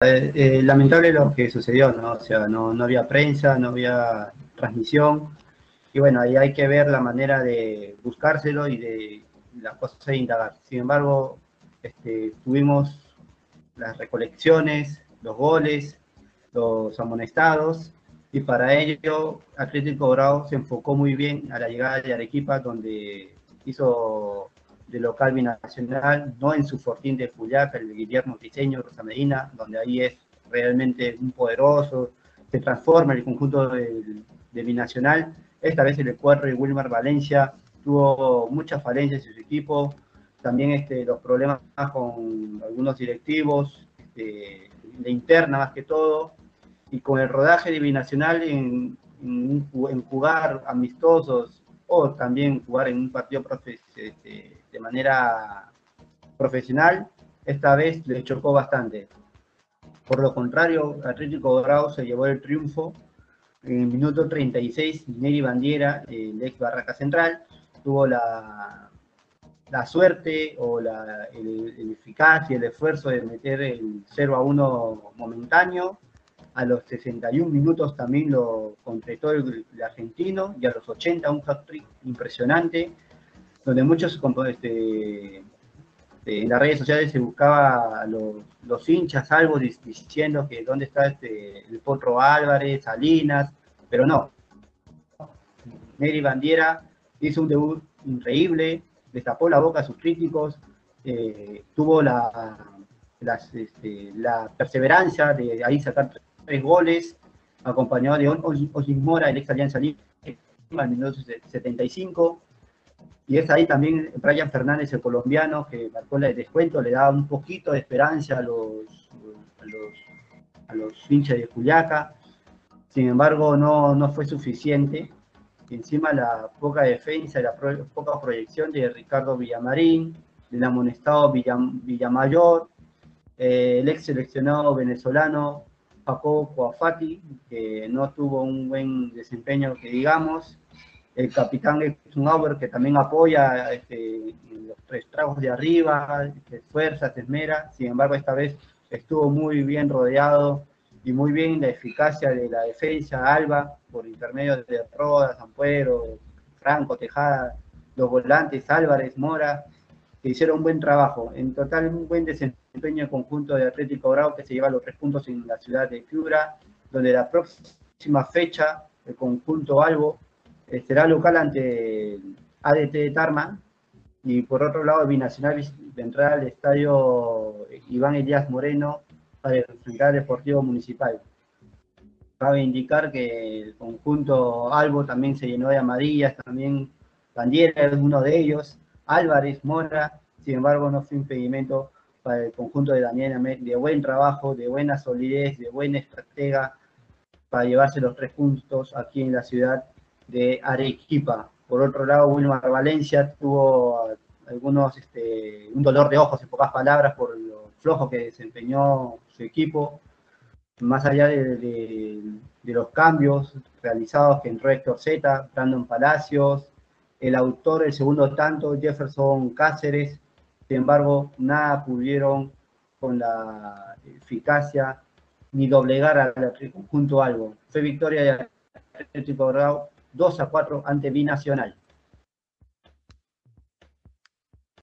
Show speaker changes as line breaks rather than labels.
eh, eh, lamentable lo que sucedió, ¿no? O sea, no, no había prensa, no había transmisión, y bueno, ahí hay que ver la manera de buscárselo y de las cosas de indagar. Sin embargo, este, tuvimos las recolecciones, los goles, los amonestados, y para ello Atlético Bravo se enfocó muy bien a la llegada de Arequipa, donde hizo de local binacional, no en su fortín de Fuyaca, el de Guillermo Tiseño, Rosa Medina, donde ahí es realmente un poderoso, se transforma el conjunto de, de binacional. Esta vez el Ecuador y Wilmar Valencia tuvo muchas falencias en su equipo, también este, los problemas con algunos directivos, este, de interna más que todo, y con el rodaje de binacional en, en, jugar amistosos o también jugar en un partido este, de manera profesional, esta vez le chocó bastante. Por lo contrario, Atlético Grau se llevó el triunfo. En el minuto 36, Neri Bandiera, el ex Barraca Central, tuvo la, la suerte o la el, eficacia, el esfuerzo de meter el 0 a 1 momentáneo a los 61 minutos también lo completó el, argentino y a los 80 un hat-trick impresionante, donde muchos este, en las redes sociales se buscaba los, los hinchas algo diciendo que dónde está este, el Potro Álvarez, Salinas, pero no. Neri Bandiera hizo un debut increíble, destapó la boca a sus críticos, eh, tuvo la, este, la perseverancia de ahí sacar tres goles, acompañado de Osin Mora, el ex Alianza Lima, en 1975. Y es ahí también Brian Fernández, el colombiano, que marcó el descuento, le daba un poquito de esperanza a los, a los, a los hinchas de Juliaca. Sin embargo, no, no fue suficiente. encima la poca defensa y la poca proyección de Ricardo Villamarín, del amonestado Villamayor, eh, el ex seleccionado venezolano Paco Coafati, que no tuvo un buen desempeño, que digamos. El capitán Eisenhower, que también apoya este, los tres tragos de arriba, se esfuerza, se esmera. Sin embargo, esta vez estuvo muy bien rodeado y muy bien la eficacia de la defensa Alba, por intermedio de Roda, Zampuero, Franco, Tejada, los volantes Álvarez, Mora, que hicieron un buen trabajo. En total, un buen desempeño conjunto de Atlético Bravo que se lleva los tres puntos en la ciudad de Piura, donde la próxima fecha, el conjunto Albo, eh, será local ante ADT de Tarma, y por otro lado, Binacional vendrá al estadio Iván Elías Moreno para enfrentar Deportivo Municipal. Cabe indicar que el conjunto Albo también se llenó de amarillas, también Bandiera es uno de ellos, Álvarez, Mora, sin embargo no fue impedimento para el conjunto de Daniel de buen trabajo, de buena solidez, de buena estratega para llevarse los tres puntos aquí en la ciudad de Arequipa. Por otro lado, Wilmar Valencia tuvo algunos, este, un dolor de ojos, en pocas palabras, por lo flojo que desempeñó su equipo, más allá de, los cambios realizados que entró Héctor Z, Brandon Palacios, el autor del segundo tanto, Jefferson Cáceres, sin embargo, nada pudieron con la eficacia ni doblegar al conjunto algo. Fue victoria de Atlético Grau 2 a 4 ante Binacional.